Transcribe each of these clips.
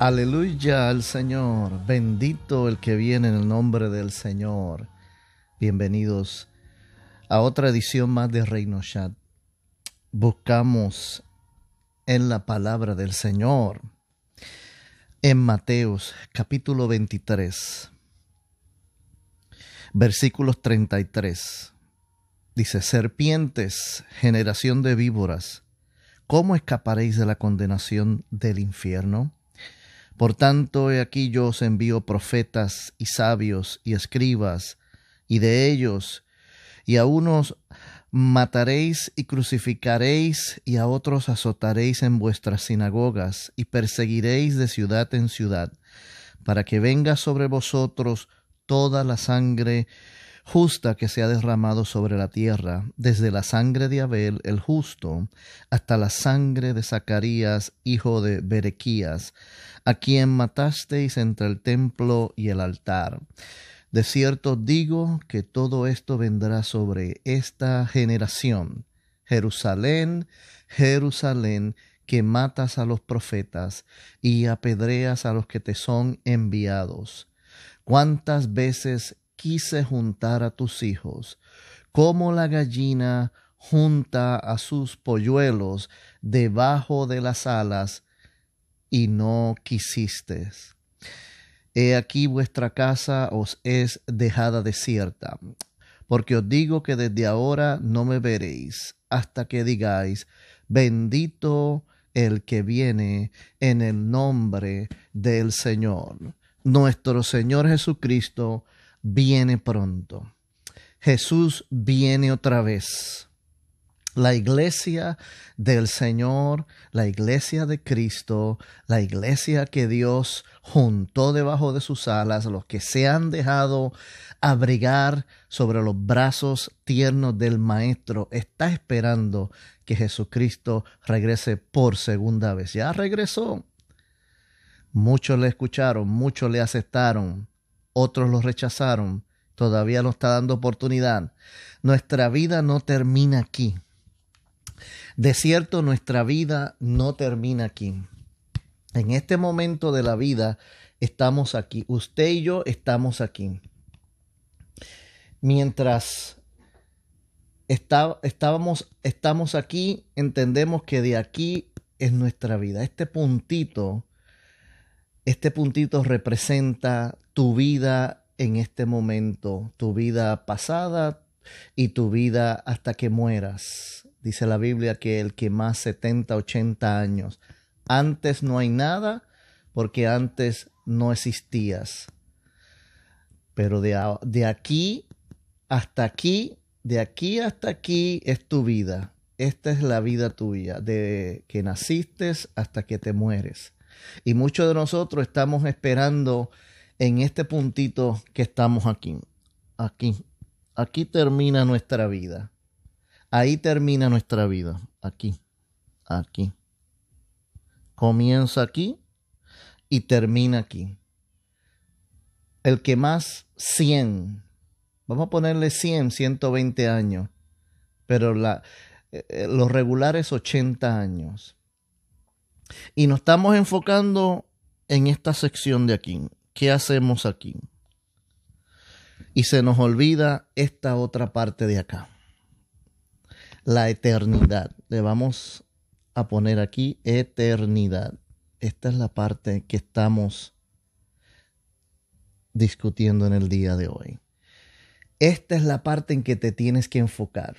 Aleluya al Señor. Bendito el que viene en el nombre del Señor. Bienvenidos a otra edición más de Reino Chat. Buscamos en la palabra del Señor. En Mateos capítulo 23, versículos 33. Dice, serpientes, generación de víboras, ¿cómo escaparéis de la condenación del infierno? Por tanto, he aquí yo os envío profetas y sabios y escribas, y de ellos, y a unos mataréis y crucificaréis, y a otros azotaréis en vuestras sinagogas, y perseguiréis de ciudad en ciudad, para que venga sobre vosotros toda la sangre justa que se ha derramado sobre la tierra, desde la sangre de Abel el justo hasta la sangre de Zacarías, hijo de Berequías, a quien matasteis entre el templo y el altar. De cierto digo que todo esto vendrá sobre esta generación. Jerusalén, Jerusalén, que matas a los profetas y apedreas a los que te son enviados. ¿Cuántas veces quise juntar a tus hijos, como la gallina junta a sus polluelos debajo de las alas, y no quisiste. He aquí vuestra casa os es dejada desierta, porque os digo que desde ahora no me veréis hasta que digáis, bendito el que viene en el nombre del Señor. Nuestro Señor Jesucristo viene pronto. Jesús viene otra vez. La iglesia del Señor, la iglesia de Cristo, la iglesia que Dios juntó debajo de sus alas, los que se han dejado abrigar sobre los brazos tiernos del Maestro, está esperando que Jesucristo regrese por segunda vez. Ya regresó. Muchos le escucharon, muchos le aceptaron, otros lo rechazaron. Todavía nos está dando oportunidad. Nuestra vida no termina aquí. De cierto, nuestra vida no termina aquí. En este momento de la vida estamos aquí. Usted y yo estamos aquí. Mientras estábamos, estamos aquí, entendemos que de aquí es nuestra vida. Este puntito, este puntito representa tu vida en este momento, tu vida pasada y tu vida hasta que mueras dice la Biblia que el que más 70, 80 años. Antes no hay nada porque antes no existías. Pero de, de aquí hasta aquí, de aquí hasta aquí es tu vida. Esta es la vida tuya, de que naciste hasta que te mueres. Y muchos de nosotros estamos esperando en este puntito que estamos aquí. Aquí. Aquí termina nuestra vida. Ahí termina nuestra vida, aquí, aquí. Comienza aquí y termina aquí. El que más 100, vamos a ponerle 100, 120 años, pero eh, los regulares 80 años. Y nos estamos enfocando en esta sección de aquí. ¿Qué hacemos aquí? Y se nos olvida esta otra parte de acá la eternidad. Le vamos a poner aquí eternidad. Esta es la parte que estamos discutiendo en el día de hoy. Esta es la parte en que te tienes que enfocar.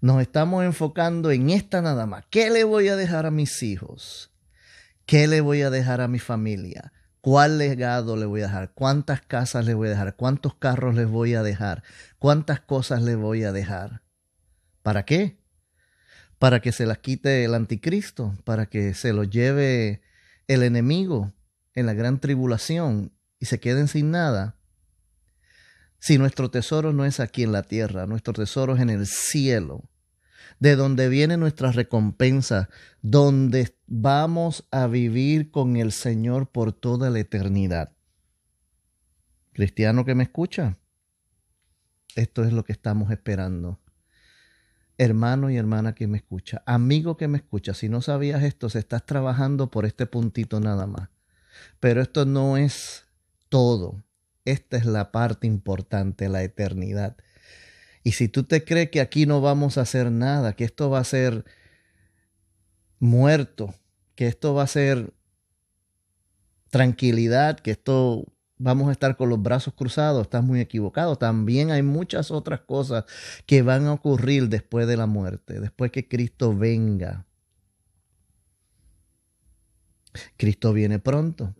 Nos estamos enfocando en esta nada más. ¿Qué le voy a dejar a mis hijos? ¿Qué le voy a dejar a mi familia? ¿Cuál legado le voy a dejar? ¿Cuántas casas le voy a dejar? ¿Cuántos carros les voy a dejar? ¿Cuántas cosas le voy a dejar? ¿Para qué? Para que se las quite el anticristo, para que se lo lleve el enemigo en la gran tribulación y se queden sin nada. Si nuestro tesoro no es aquí en la tierra, nuestro tesoro es en el cielo, de donde viene nuestra recompensa, donde vamos a vivir con el Señor por toda la eternidad. Cristiano que me escucha, esto es lo que estamos esperando hermano y hermana que me escucha, amigo que me escucha, si no sabías esto, se estás trabajando por este puntito nada más. Pero esto no es todo. Esta es la parte importante, la eternidad. Y si tú te crees que aquí no vamos a hacer nada, que esto va a ser muerto, que esto va a ser tranquilidad, que esto vamos a estar con los brazos cruzados, estás muy equivocado. También hay muchas otras cosas que van a ocurrir después de la muerte, después que Cristo venga. Cristo viene pronto.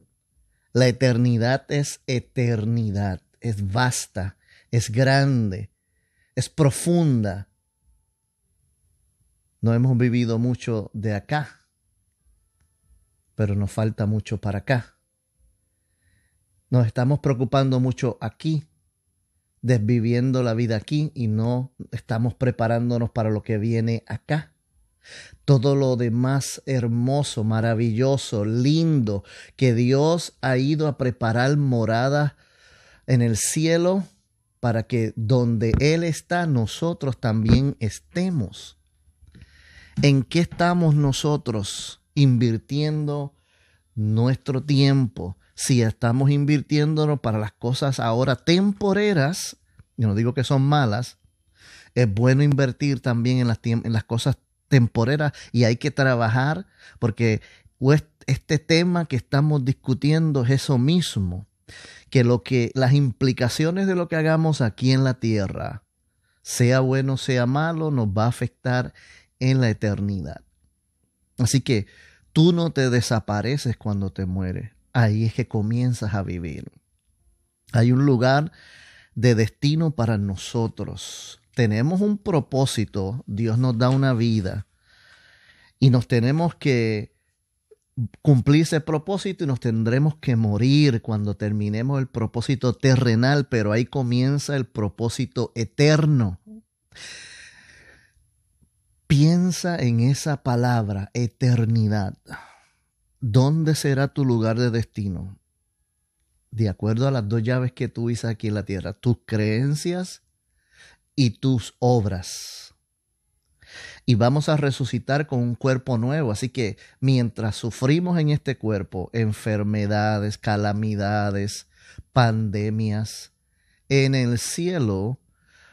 La eternidad es eternidad, es vasta, es grande, es profunda. No hemos vivido mucho de acá, pero nos falta mucho para acá. Nos estamos preocupando mucho aquí, desviviendo la vida aquí y no estamos preparándonos para lo que viene acá. Todo lo demás hermoso, maravilloso, lindo, que Dios ha ido a preparar morada en el cielo para que donde Él está, nosotros también estemos. ¿En qué estamos nosotros invirtiendo nuestro tiempo? si estamos invirtiéndonos para las cosas ahora temporeras, yo no digo que son malas, es bueno invertir también en las, cosas temporeras y hay que trabajar porque este tema que estamos discutiendo es eso mismo, que lo que las implicaciones de lo que hagamos aquí en la tierra, sea bueno, sea malo, nos va a afectar en la eternidad. Así que tú no te desapareces cuando te mueres ahí es que comienzas a vivir. Hay un lugar de destino para nosotros. Tenemos un propósito, Dios nos da una vida y nos tenemos que cumplir ese propósito y nos tendremos que morir cuando terminemos el propósito terrenal, pero ahí comienza el propósito eterno. Piensa en esa palabra, eternidad. ¿Dónde será tu lugar de destino? De acuerdo a las dos llaves que tú usas aquí en la tierra, tus creencias y tus obras. Y vamos a resucitar con un cuerpo nuevo. Así que mientras sufrimos en este cuerpo enfermedades, calamidades, pandemias, en el cielo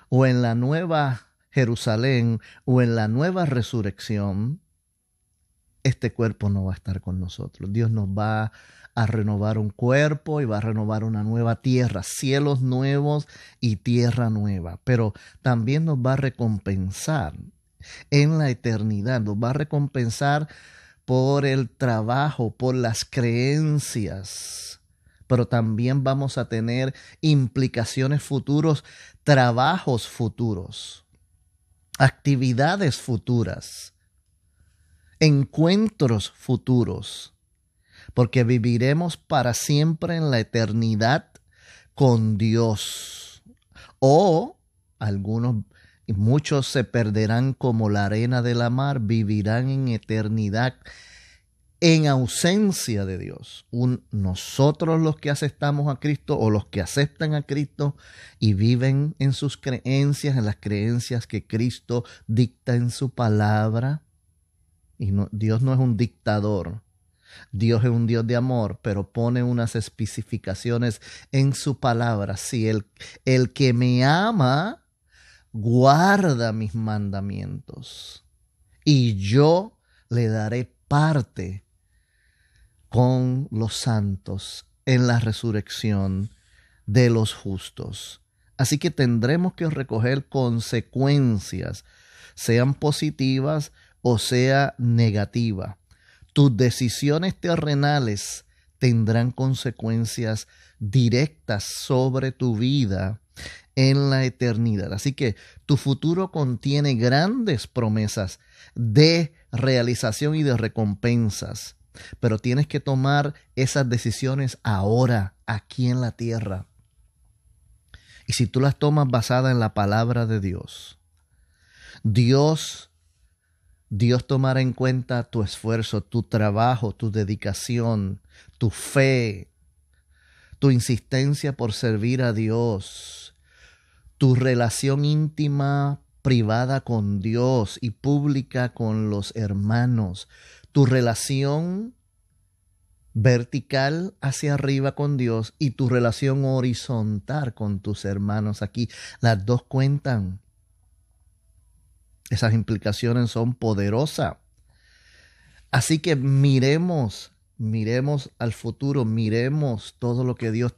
o en la nueva Jerusalén o en la nueva resurrección, este cuerpo no va a estar con nosotros. Dios nos va a renovar un cuerpo y va a renovar una nueva tierra, cielos nuevos y tierra nueva. Pero también nos va a recompensar en la eternidad, nos va a recompensar por el trabajo, por las creencias. Pero también vamos a tener implicaciones futuros, trabajos futuros, actividades futuras encuentros futuros, porque viviremos para siempre en la eternidad con Dios. O algunos, muchos se perderán como la arena de la mar, vivirán en eternidad en ausencia de Dios. nosotros los que aceptamos a Cristo o los que aceptan a Cristo y viven en sus creencias, en las creencias que Cristo dicta en su palabra, y Dios no es un dictador. Dios es un Dios de amor, pero pone unas especificaciones en su palabra. Si el, el que me ama guarda mis mandamientos y yo le daré parte con los santos en la resurrección de los justos. Así que tendremos que recoger consecuencias, sean positivas o sea negativa. Tus decisiones terrenales tendrán consecuencias directas sobre tu vida en la eternidad. Así que tu futuro contiene grandes promesas de realización y de recompensas, pero tienes que tomar esas decisiones ahora, aquí en la tierra. Y si tú las tomas basada en la palabra de Dios, Dios Dios tomará en cuenta tu esfuerzo, tu trabajo, tu dedicación, tu fe, tu insistencia por servir a Dios, tu relación íntima, privada con Dios y pública con los hermanos, tu relación vertical hacia arriba con Dios y tu relación horizontal con tus hermanos aquí. Las dos cuentan. Esas implicaciones son poderosas. Así que miremos miremos al futuro, miremos todo lo que Dios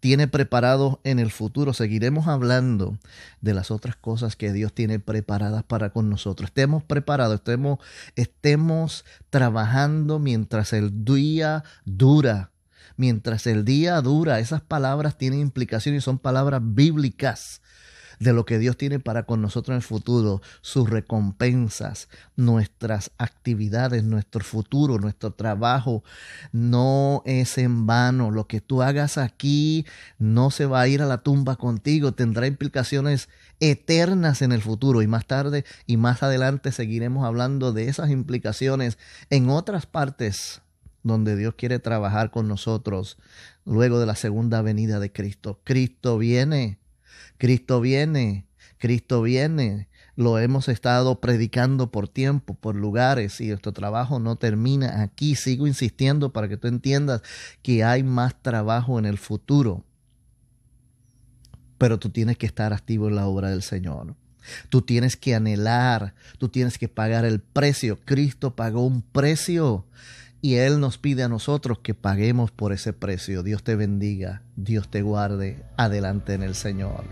tiene preparado en el futuro. Seguiremos hablando de las otras cosas que Dios tiene preparadas para con nosotros. Estemos preparados, estemos, estemos trabajando mientras el día dura. Mientras el día dura, esas palabras tienen implicaciones y son palabras bíblicas de lo que Dios tiene para con nosotros en el futuro, sus recompensas, nuestras actividades, nuestro futuro, nuestro trabajo, no es en vano. Lo que tú hagas aquí no se va a ir a la tumba contigo, tendrá implicaciones eternas en el futuro y más tarde y más adelante seguiremos hablando de esas implicaciones en otras partes donde Dios quiere trabajar con nosotros luego de la segunda venida de Cristo. Cristo viene Cristo viene, Cristo viene. Lo hemos estado predicando por tiempo, por lugares, y nuestro trabajo no termina aquí. Sigo insistiendo para que tú entiendas que hay más trabajo en el futuro. Pero tú tienes que estar activo en la obra del Señor. Tú tienes que anhelar, tú tienes que pagar el precio. Cristo pagó un precio y Él nos pide a nosotros que paguemos por ese precio. Dios te bendiga, Dios te guarde. Adelante en el Señor.